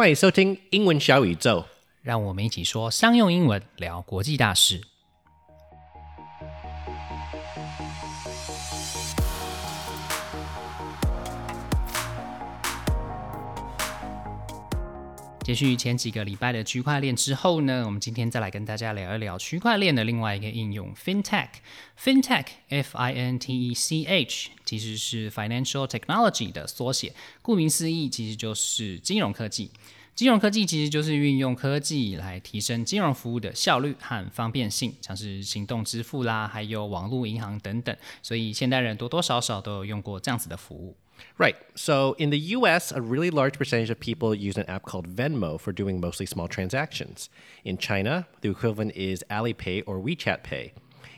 欢迎收听英文小宇宙。让我们一起说商用英文，聊国际大事。接续前几个礼拜的区块链之后呢，我们今天再来跟大家聊一聊区块链的另外一个应用 FinTech。FinTech，F I N T E C H，其实是 Financial Technology 的缩写，顾名思义，其实就是金融科技。金融科技其实就是运用科技来提升金融服务的效率和方便性，像是行动支付啦，还有网络银行等等。所以现代人多多少少都有用过这样子的服务。Right. So in the US, a really large percentage of people use an app called Venmo for doing mostly small transactions. In China, the equivalent is Alipay or WeChat Pay.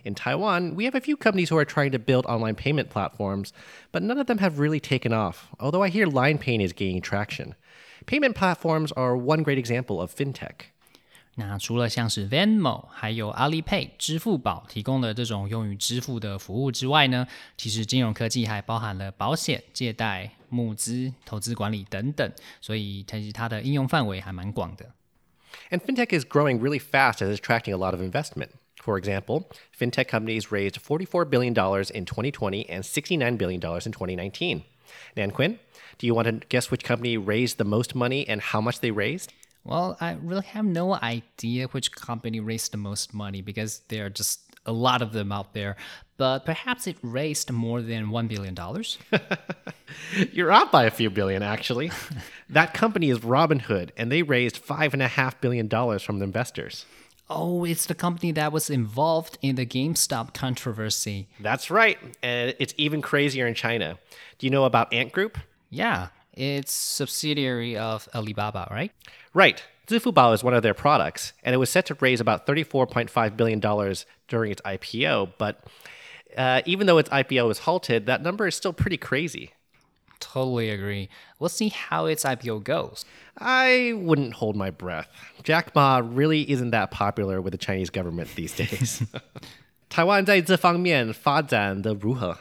In Taiwan, we have a few companies who are trying to build online payment platforms, but none of them have really taken off, although I hear LinePay is gaining traction. Payment platforms are one great example of fintech. 那除了像是 Venmo 还有 Alipay 支付宝提供的这种用于支付的服务之外呢，其实金融科技还包含了保险、借贷、募资、投资管理等等，所以其实它的应用范围还蛮广的。And fintech is growing really fast as it's attracting a lot of investment. For example, fintech companies raised $44 billion in 2020 and $69 billion in 2019. Nan Quinn, do you want to guess which company raised the most money and how much they raised? Well, I really have no idea which company raised the most money because there are just a lot of them out there. But perhaps it raised more than $1 billion. You're off by a few billion, actually. that company is Robinhood, and they raised $5.5 billion from the investors. Oh, it's the company that was involved in the GameStop controversy. That's right. And it's even crazier in China. Do you know about Ant Group? Yeah, it's subsidiary of Alibaba, right? Right. Zhifubao is one of their products, and it was set to raise about $34.5 billion during its IPO. But uh, even though its IPO was halted, that number is still pretty crazy. Totally agree. We'll see how its IPO goes. I wouldn't hold my breath. Jack Ma really isn't that popular with the Chinese government these days. 台湾在这方面发展的如何？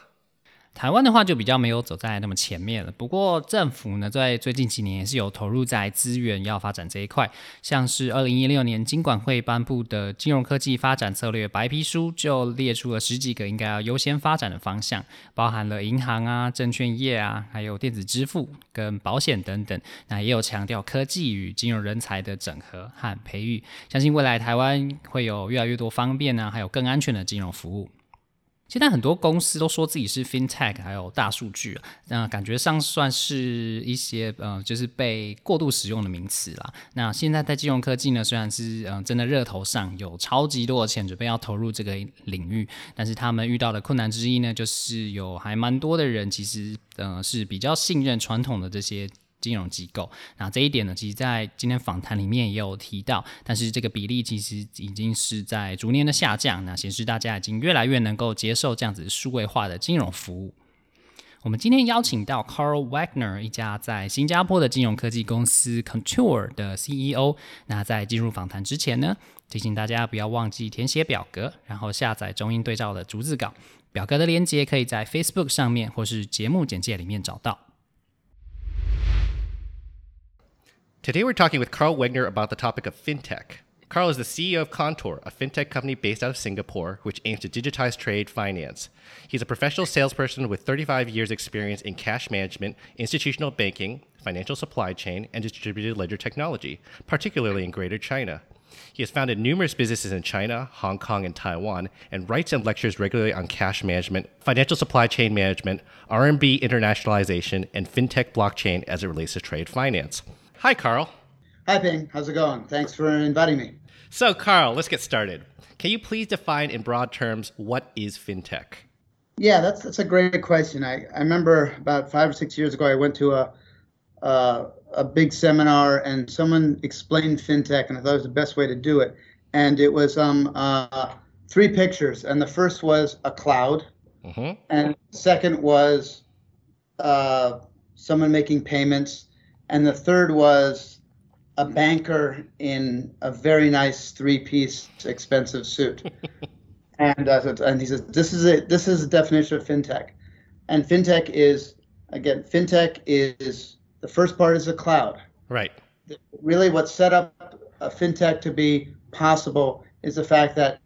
台湾的话就比较没有走在那么前面了。不过政府呢，在最近几年也是有投入在资源要发展这一块，像是二零一六年金管会颁布的金融科技发展策略白皮书，就列出了十几个应该要优先发展的方向，包含了银行啊、证券业啊，还有电子支付跟保险等等。那也有强调科技与金融人才的整合和培育，相信未来台湾会有越来越多方便啊，还有更安全的金融服务。现在很多公司都说自己是 FinTech，还有大数据，那感觉上算是一些呃，就是被过度使用的名词啦。那现在在金融科技呢，虽然是嗯真的热头上有超级多的钱准备要投入这个领域，但是他们遇到的困难之一呢，就是有还蛮多的人其实呃是比较信任传统的这些。金融机构，那这一点呢，其实，在今天访谈里面也有提到，但是这个比例其实已经是在逐年的下降，那显示大家已经越来越能够接受这样子数位化的金融服务。我们今天邀请到 Carl Wagner，一家在新加坡的金融科技公司 Contour 的 CEO。那在进入访谈之前呢，提醒大家不要忘记填写表格，然后下载中英对照的逐字稿。表格的链接可以在 Facebook 上面或是节目简介里面找到。Today we're talking with Carl Wegner about the topic of fintech. Carl is the CEO of Contour, a fintech company based out of Singapore, which aims to digitize trade finance. He's a professional salesperson with 35 years' experience in cash management, institutional banking, financial supply chain, and distributed ledger technology, particularly in Greater China. He has founded numerous businesses in China, Hong Kong, and Taiwan, and writes and lectures regularly on cash management, financial supply chain management, RMB internationalization, and fintech blockchain as it relates to trade finance. Hi, Carl. Hi, Ping. How's it going? Thanks for inviting me. So, Carl, let's get started. Can you please define in broad terms what is fintech? Yeah, that's that's a great question. I, I remember about five or six years ago, I went to a uh, a big seminar and someone explained fintech, and I thought it was the best way to do it. And it was um, uh, three pictures, and the first was a cloud, mm-hmm. and second was uh, someone making payments, and the third was a banker in a very nice three-piece expensive suit. and uh, and he says this is it. This is the definition of fintech, and fintech is again fintech is the first part is a cloud. Right. really what set up a fintech to be possible is the fact that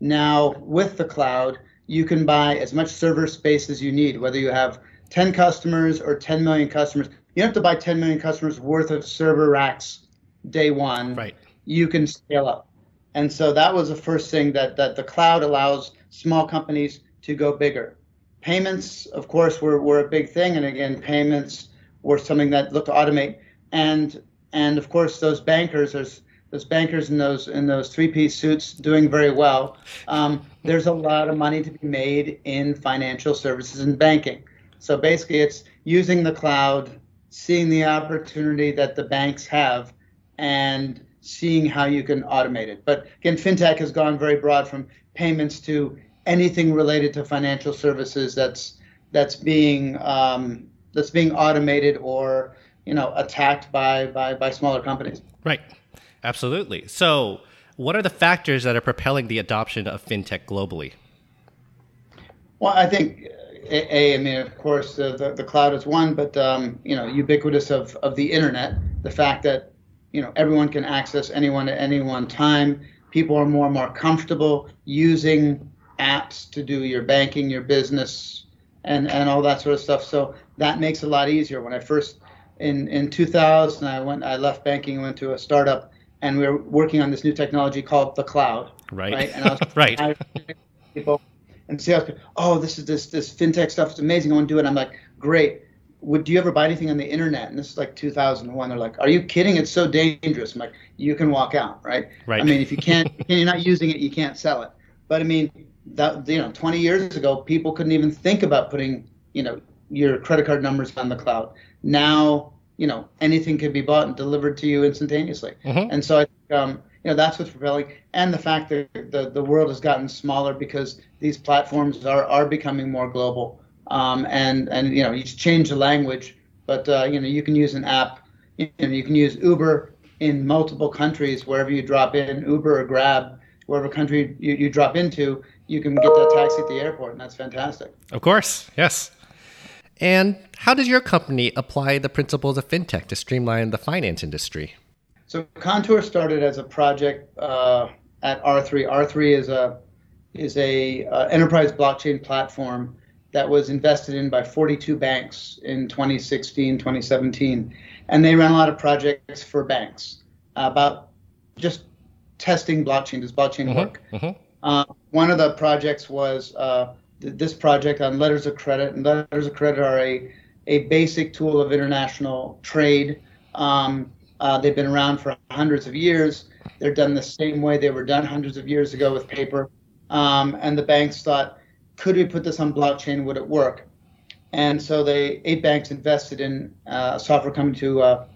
now with the cloud, you can buy as much server space as you need, whether you have 10 customers or 10 million customers. You don't have to buy 10 million customers worth of server racks day one. Right. You can scale up. And so that was the first thing that, that the cloud allows small companies to go bigger. Payments, of course, were, were a big thing. And again, payments were something that looked to automate. And and of course those bankers, there's those bankers in those in those three-piece suits doing very well. Um, there's a lot of money to be made in financial services and banking. So basically, it's using the cloud, seeing the opportunity that the banks have, and seeing how you can automate it. But again, fintech has gone very broad from payments to anything related to financial services that's that's being um, that's being automated or you know attacked by by by smaller companies. Right. Absolutely. So, what are the factors that are propelling the adoption of fintech globally? Well, I think a, a I mean, of course, uh, the the cloud is one, but um, you know, ubiquitous of of the internet, the fact that you know everyone can access anyone at any one time. People are more and more comfortable using apps to do your banking, your business, and and all that sort of stuff. So that makes it a lot easier. When I first in in 2000, I went, I left banking, and went to a startup, and we were working on this new technology called the cloud. Right. Right. And I was right. people and sales. Oh, this is this this fintech stuff is amazing. I want to do it. I'm like, great. Would do you ever buy anything on the internet? And this is like 2001. They're like, are you kidding? It's so dangerous. I'm like, you can walk out, right? Right. I mean, if you can't, if you're not using it, you can't sell it. But I mean, that you know, 20 years ago, people couldn't even think about putting you know your credit card numbers on the cloud. Now, you know, anything can be bought and delivered to you instantaneously. Mhm. And so I think, um, you know, that's what's propelling, and the fact that the, the world has gotten smaller because these platforms are, are becoming more global. Um, and, and, you know, you change the language, but, uh, you know, you can use an app, you know, you can use Uber in multiple countries, wherever you drop in, Uber or Grab, wherever country you, you drop into, you can get that taxi at the airport, and that's fantastic. Of course. Yes. And how does your company apply the principles of fintech to streamline the finance industry? So Contour started as a project uh, at R3. R3 is a is a uh, enterprise blockchain platform that was invested in by 42 banks in 2016, 2017, and they ran a lot of projects for banks about just testing blockchain. Does blockchain work? Mhm. Uh, one of the projects was uh, th- this project on letters of credit, and letters of credit are a, a basic tool of international trade. Um, uh, they've been around for hundreds of years. They're done the same way they were done hundreds of years ago with paper. Um, and the banks thought, could we put this on blockchain? Would it work? And so they eight banks invested in uh, software company to uh,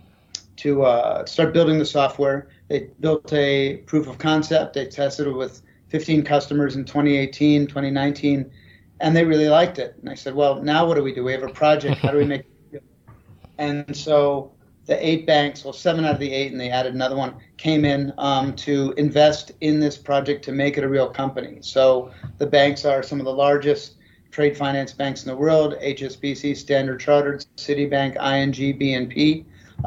to uh, start building the software. They built a proof of concept. They tested it with 15 customers in 2018, 2019, and they really liked it. And I said, well, now what do we do? We have a project. How do we make it? And so the eight banks, well, seven out of the eight, and they added another one, came in um, to invest in this project to make it a real company. So the banks are some of the largest trade finance banks in the world: HSBC, Standard Chartered, Citibank, ING, BNP.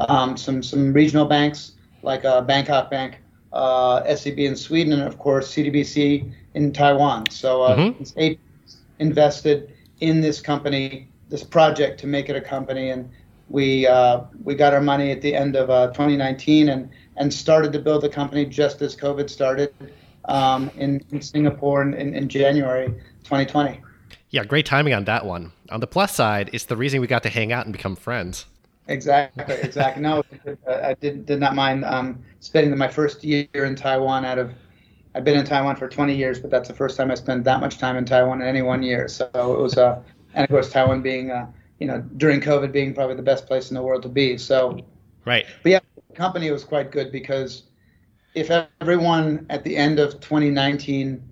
Um, some some regional banks like uh, Bangkok Bank, uh, SEB in Sweden, and of course CTBC in Taiwan. So uh, Mhm. it's eight invested in this company, this project to make it a company, and we uh, we got our money at the end of uh, 2019 and and started to build the company just as COVID started um, in, in Singapore in, in, in January 2020. Yeah, great timing on that one. On the plus side, it's the reason we got to hang out and become friends. Exactly, exactly. No, I did did not mind um, spending my first year in Taiwan. Out of I've been in Taiwan for 20 years, but that's the first time I spent that much time in Taiwan in any one year. So it was, uh, and of course Taiwan being, uh, you know, during COVID being probably the best place in the world to be. So Right. But yeah, the company was quite good because if everyone at the end of 2019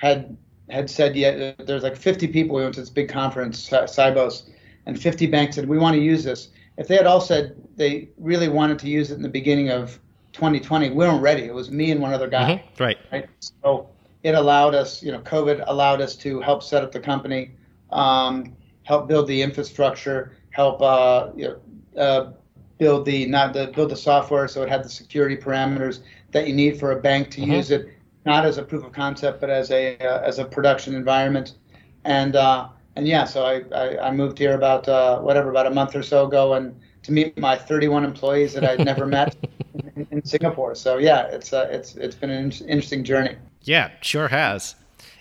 had had said, yeah, there's like 50 people we went to this big conference, Sibos, and 50 banks said we want to use this. If they had all said they really wanted to use it in the beginning of 2020, we weren't ready. It was me and one other guy Mhm. Right. right? So it allowed us, you know, COVID allowed us to help set up the company, um, help build the infrastructure, help, uh, you know, uh, build the not the build the software so it had the security parameters that you need for a bank to use it, not as a proof of concept but as a uh, as a production environment, and uh, and yeah, so I, I, I moved here about uh, whatever about a month or so ago and to meet my 31 employees that I'd never met in, in, Singapore. So yeah, it's uh, it's it's been an interesting journey. Yeah, sure has.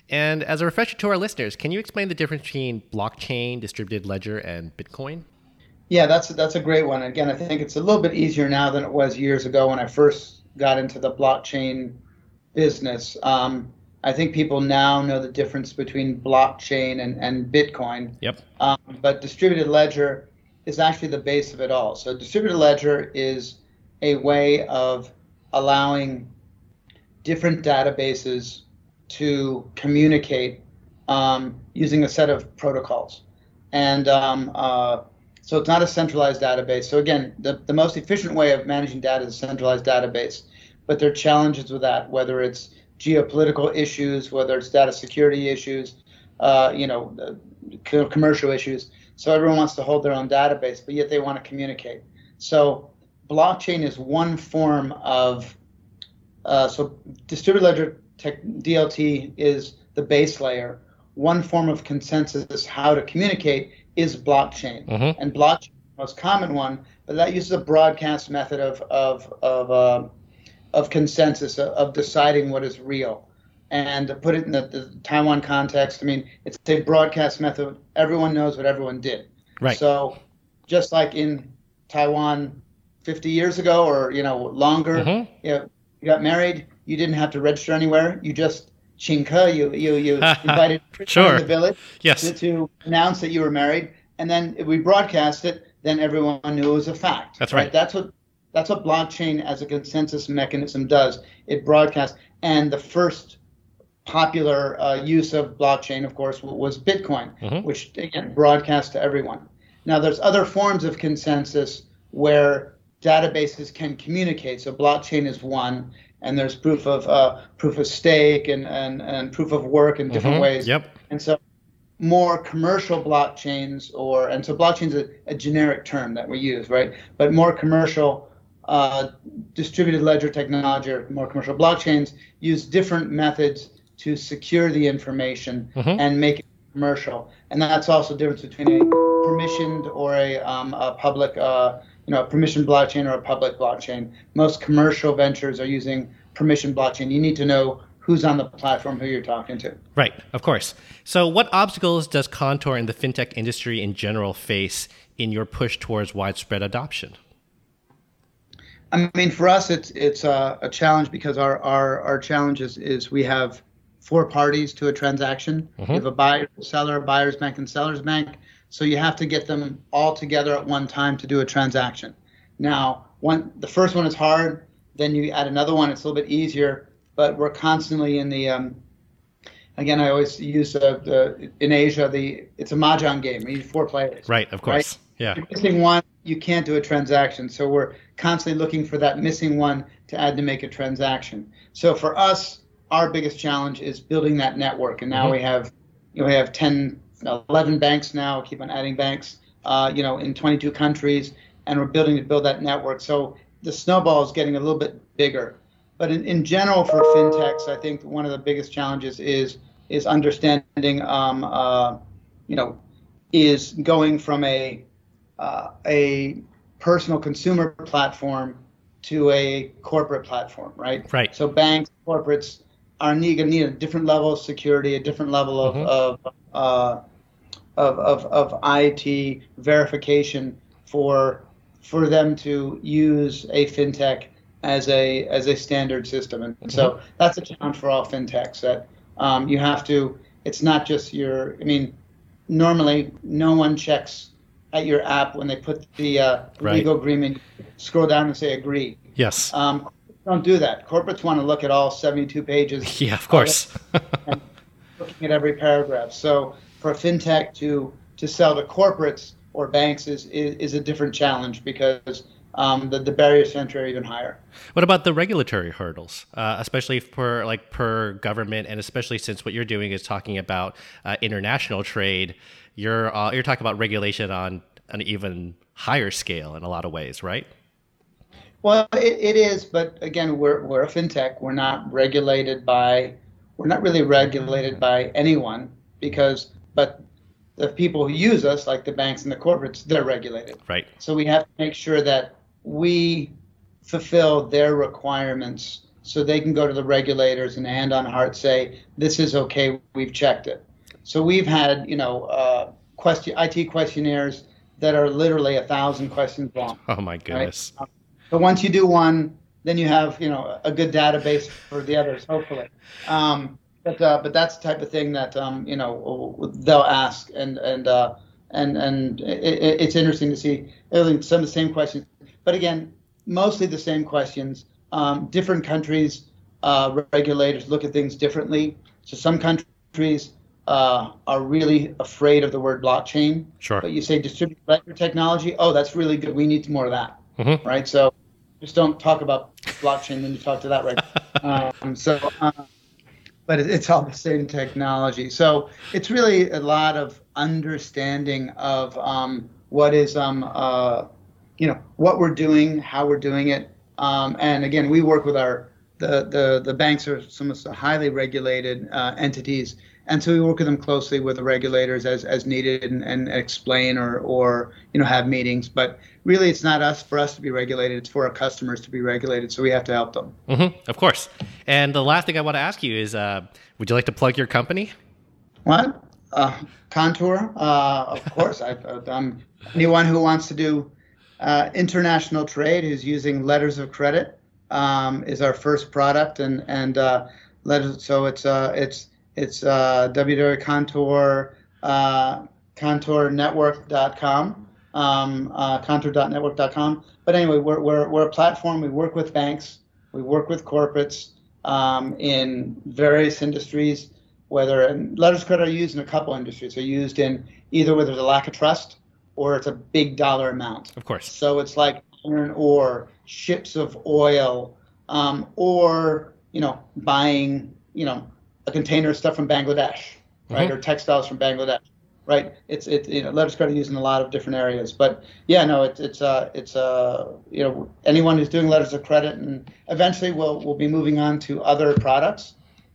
And as a refresher to our listeners, can you explain the difference between blockchain, distributed ledger, and Bitcoin? Yeah, that's that's a great one. Again, I think it's a little bit easier now than it was years ago when I first got into the blockchain business. Um, I think people now know the difference between blockchain and, and Bitcoin. Yep. Um, but distributed ledger is actually the base of it all. So distributed ledger is a way of allowing different databases to communicate um, using a set of protocols. And um, uh, so it's not a centralized database. So again, the, the most efficient way of managing data is a centralized database. But there are challenges with that, whether it's geopolitical issues, whether it's data security issues, uh, you know, commercial issues. So everyone wants to hold their own database, but yet they want to communicate. So blockchain is one form of uh, so distributed ledger tech, DLT is the base layer. One form of consensus how to communicate is blockchain, mm-hmm. and blockchain the most common one, but that uses a broadcast method of of of uh, of consensus of deciding what is real. And to put it in the, the, Taiwan context, I mean, it's a broadcast method. Everyone knows what everyone did. Right. So, just like in Taiwan 50 years ago or you know longer, mm-hmm. you, know, you got married, you didn't have to register anywhere. You just chinka, you you you invited sure. in the village yes. to, to, announce that you were married, and then we broadcast it. Then everyone knew it was a fact. That's right. right? That's what that's what blockchain as a consensus mechanism does. It broadcasts, and the first popular uh, use of blockchain, of course, was Bitcoin, mm-hmm. which again broadcasts to everyone. Now, there's other forms of consensus where databases can communicate. So blockchain is one, and there's proof of uh, proof of stake and, and, and proof of work in different mm-hmm. ways. Yep. And so more commercial blockchains, or and so blockchain is a, a generic term that we use, right? But more commercial uh, distributed ledger technology or more commercial blockchains use different methods to secure the information mm-hmm. and make it commercial. And that's also the difference between a permissioned or a, um, a public, uh, you know, a permissioned blockchain or a public blockchain. Most commercial ventures are using permission blockchain. You need to know who's on the platform, who you're talking to. Right, of course. So, what obstacles does Contour and the fintech industry in general face in your push towards widespread adoption? I mean, for us, it's it's a, a challenge because our our our challenge is, is we have four parties to a transaction. Mm-hmm. You have a buyer, seller, buyer's bank, and seller's bank. So you have to get them all together at one time to do a transaction. Now, one the first one is hard. Then you add another one; it's a little bit easier. But we're constantly in the um, again. I always use the, the in Asia the it's a mahjong game. You need four players. Right, of course. Right? Yeah. If you're missing one, you can't do a transaction. So we're constantly looking for that missing one to add to make a transaction. So for us, our biggest challenge is building that network. And now mm-hmm. we have, you know, we have 10, 11 banks now. Keep on adding banks, uh, you know, in 22 countries, and we're building to build that network. So the snowball is getting a little bit bigger. But in, in general, for fintechs, I think one of the biggest challenges is is understanding, um, uh, you know, is going from a uh, a personal consumer platform to a corporate platform, right? Right. So banks, corporates are need, need a different level of security, a different level of mm-hmm. of, uh, of, of of IT verification for for them to use a fintech as a as a standard system, and mm-hmm. so that's a challenge for all fintechs. That um, you have to. It's not just your. I mean, normally no one checks at your app when they put the uh, right. legal agreement, scroll down and say agree. Yes. Um, don't do that. Corporates want to look at all 72 pages. Yeah, of course. and looking at every paragraph. So for fintech to to sell to corporates or banks is is, is a different challenge because um, the, the barriers to entry are even higher. What about the regulatory hurdles, uh, especially for like per government, and especially since what you're doing is talking about uh, international trade? You're uh, you're talking about regulation on an even higher scale in a lot of ways, right? Well, it, it is, but again, we're we're a fintech. We're not regulated by, we're not really regulated by anyone because, but the people who use us, like the banks and the corporates, they're regulated. Right. So we have to make sure that we fulfill their requirements so they can go to the regulators and hand on heart say this is okay we've checked it so we've had you know uh, question it questionnaires that are literally a thousand questions long oh my goodness right? so once you do one then you have you know a good database for the others hopefully um, but uh, but that's the type of thing that um, you know they'll ask and and uh, and and it, it's interesting to see some of the same questions but again mostly the same questions. Um, different countries, uh, regulators look at things differently. So some countries uh, are really afraid of the word blockchain. Sure. But you say distributed ledger technology, oh, that's really good. We need more of that. Mm-hmm. Right. So just don't talk about blockchain then you talk to that right. um, so, uh, but it's all the same technology. So it's really a lot of understanding of um, what is um, uh, you know what we're doing, how we're doing it, um, and again, we work with our the the the banks are some of the highly regulated uh, entities, and so we work with them closely with the regulators as as needed and, and explain or or you know have meetings. But really, it's not us for us to be regulated; it's for our customers to be regulated. So we have to help them. Mm-hmm, of course. And the last thing I want to ask you is, uh, would you like to plug your company? What? Uh, Contour, uh, of course. I, I'm anyone who wants to do uh, international trade who's using letters of credit um, is our first product and and uh, so it's uh, it's it's uh, www.contour uh, contournetwork.com um, uh, contour.network.com but anyway we're, we're, we're a platform we work with banks we work with corporates um, in various industries whether and letters of credit are used in a couple industries they're used in either where there's a lack of trust or it's a big dollar amount. Of course. So it's like iron ore, ships of oil, um, or you know, buying you know a container of stuff from Bangladesh, right, mm-hmm. or textiles from Bangladesh, right? It's it you know letters of credit used in a lot of different areas, but yeah, no, it's it's uh it's uh you know anyone who's doing letters of credit, and eventually we'll we'll be moving on to other products.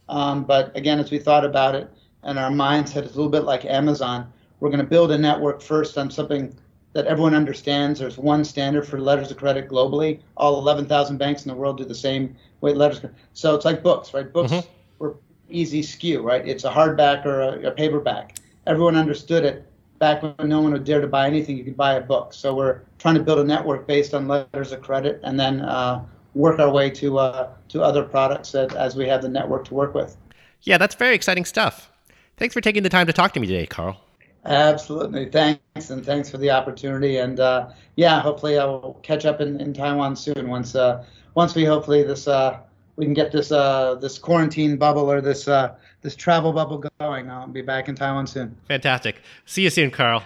Um, but again, as we thought about it, and our mindset is a little bit like Amazon we're going to build a network first on something that everyone understands. There's one standard for letters of credit globally. All 11,000 banks in the world do the same way letters. So it's like books, right? Books mm-hmm. were easy SKU, right? It's a hardback or a, a paperback. Everyone understood it back when no one would dare to buy anything. You could buy a book. So we're trying to build a network based on letters of credit, and then uh, work our way to uh, to other products that, as we have the network to work with. Yeah, that's very exciting stuff. Thanks for taking the time to talk to me today, Carl. Absolutely. Thanks. And thanks for the opportunity. And uh, yeah, hopefully I'll catch up in, in Taiwan soon once uh, once we hopefully this uh, we can get this uh, this quarantine bubble or this uh, this travel bubble going. I'll be back in Taiwan soon. Fantastic. See you soon, Carl.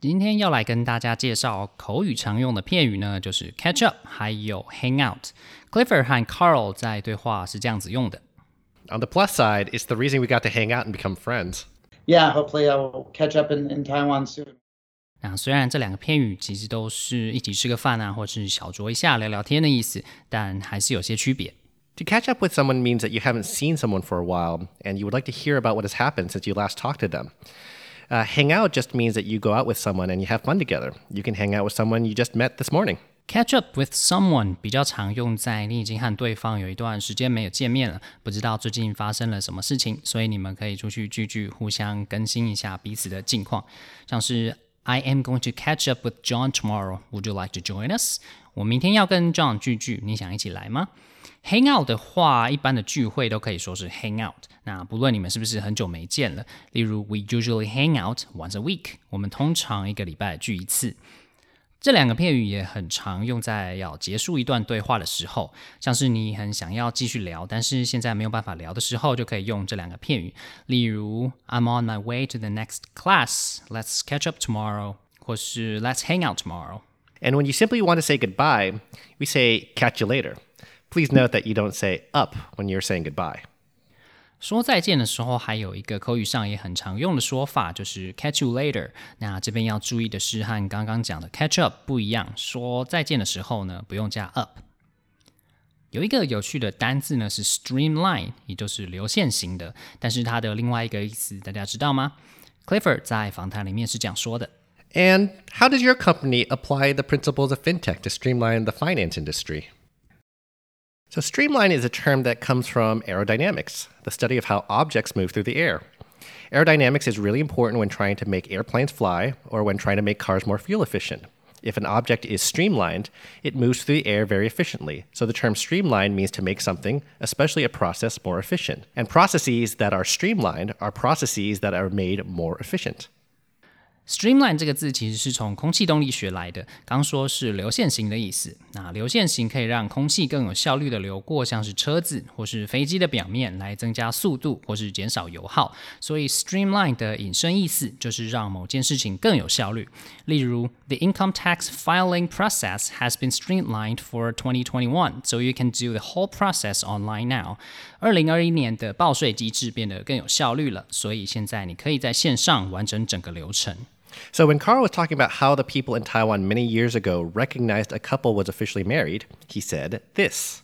今天要来跟大家介绍口语常用的片语呢，就是 catch up，还有 hang out。Clifford 和 Carl 在对话是这样子用的。on the plus side, it's the reason we got to hang out and become friends. Yeah, hopefully I'll catch up in, in Taiwan soon. 那虽然这两个片语其实都是一起吃个饭啊，或是小酌一下聊聊天的意思，但还是有些区别。To catch up with someone means that you haven't seen someone for a while and you would like to hear about what has happened since you last talked to them. Uh, hang out just means that you go out with someone and you have fun together. You can hang out with someone you just met this morning. Catch up with someone 比较常用在你已经和对方有一段时间没有见面了，不知道最近发生了什么事情，所以你们可以出去聚聚，互相更新一下彼此的近况。像是 I am going to catch up with John tomorrow. Would you like to join us? 我明天要跟 John 聚聚，你想一起来吗？Hang out 的话，一般的聚会都可以说是 hang out。那不论你们是不是很久没见了，例如 We usually hang out once a week. 我们通常一个礼拜聚一次。这两个片语也很常用在要结束一段对话的时候，像是你很想要继续聊，但是现在没有办法聊的时候，就可以用这两个片语。例如，I'm on my way to the next class. Let's catch up tomorrow. 或是 Let's hang out tomorrow. And when you simply want to say goodbye, we say catch you later. Please note that you don't say up when you're saying goodbye. 说再见的时候，还有一个口语上也很常用的说法，就是 catch you later。那这边要注意的是，和刚刚讲的 catch up 不一样。说再见的时候呢，不用加 up。有一个有趣的单字呢，是 streamline，也就是流线型的。但是它的另外一个意思，大家知道吗？Clifford 在访谈里面是这样说的。And how does your company apply the principles of fintech to streamline the finance industry? So, streamline is a term that comes from aerodynamics, the study of how objects move through the air. Aerodynamics is really important when trying to make airplanes fly or when trying to make cars more fuel efficient. If an object is streamlined, it moves through the air very efficiently. So the term streamline means to make something, especially a process, more efficient. And processes that are streamlined are processes that are made more efficient. Streamline 这个字其实是从空气动力学来的，刚说是流线型的意思。那流线型可以让空气更有效率的流过，像是车子或是飞机的表面，来增加速度或是减少油耗。所以 Streamline 的引申意思就是让某件事情更有效率。例如，The income tax filing process has been streamlined for 2021, so you can do the whole process online now. 二零二一年的报税机制变得更有效率了，所以现在你可以在线上完成整个流程。So, when Carl was talking about how the people in Taiwan many years ago recognized a couple was officially married, he said this.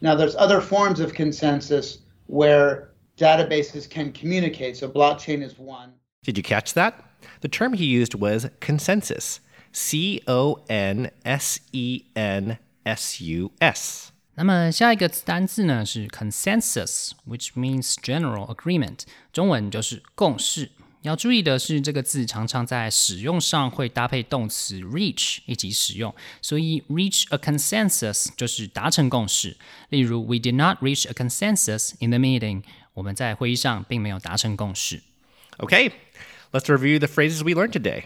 Now, there's other forms of consensus where databases can communicate. So, blockchain is one. Did you catch that? The term he used was consensus. C O N S E N S U S. 那么下一个单字呢是 consensus，which means general agreement，中文就是共识。 要注意的是，这个字常常在使用上会搭配动词 reach 一起使用，所以 reach a consensus 就是达成共识。例如，We did not reach a consensus in the meeting。我们在会议上并没有达成共识。Okay, let's review the phrases we learned today.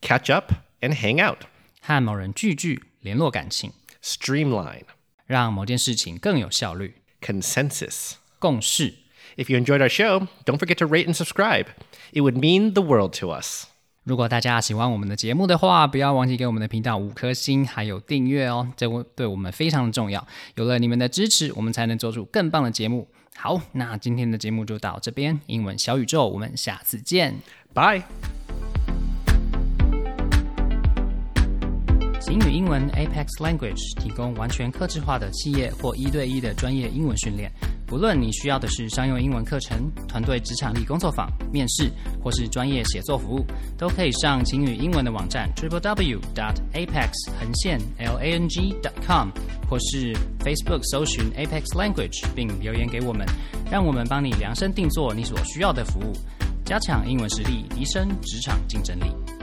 Catch up and hang out. 和某人聚聚，联络感情。 Streamline. 让某件事情更有效率。 Consensus. 共识。 If you enjoyed our show, don't forget to rate and subscribe. It would mean the world to us. 如果大家喜欢我们的节目的话，不要忘记给我们的频道五颗星，还有订阅哦，这对我们非常的重要。有了你们的支持，我们才能做出更棒的节目。好，那今天的节目就到这边，英文小宇宙，我们下次见。Bye. 晴雨英文 Apex Language 提供完全客制化的企业或一对一的专业英文训练。不论你需要的是商用英文课程、团队职场力工作坊、面试，或是专业写作服务，都可以上晴雨英文的网站 triple w dot apex 横线 l a n g dot com，或是 Facebook 搜寻 Apex Language 并留言给我们，让我们帮你量身定做你所需要的服务，加强英文实力，提升职场竞争力。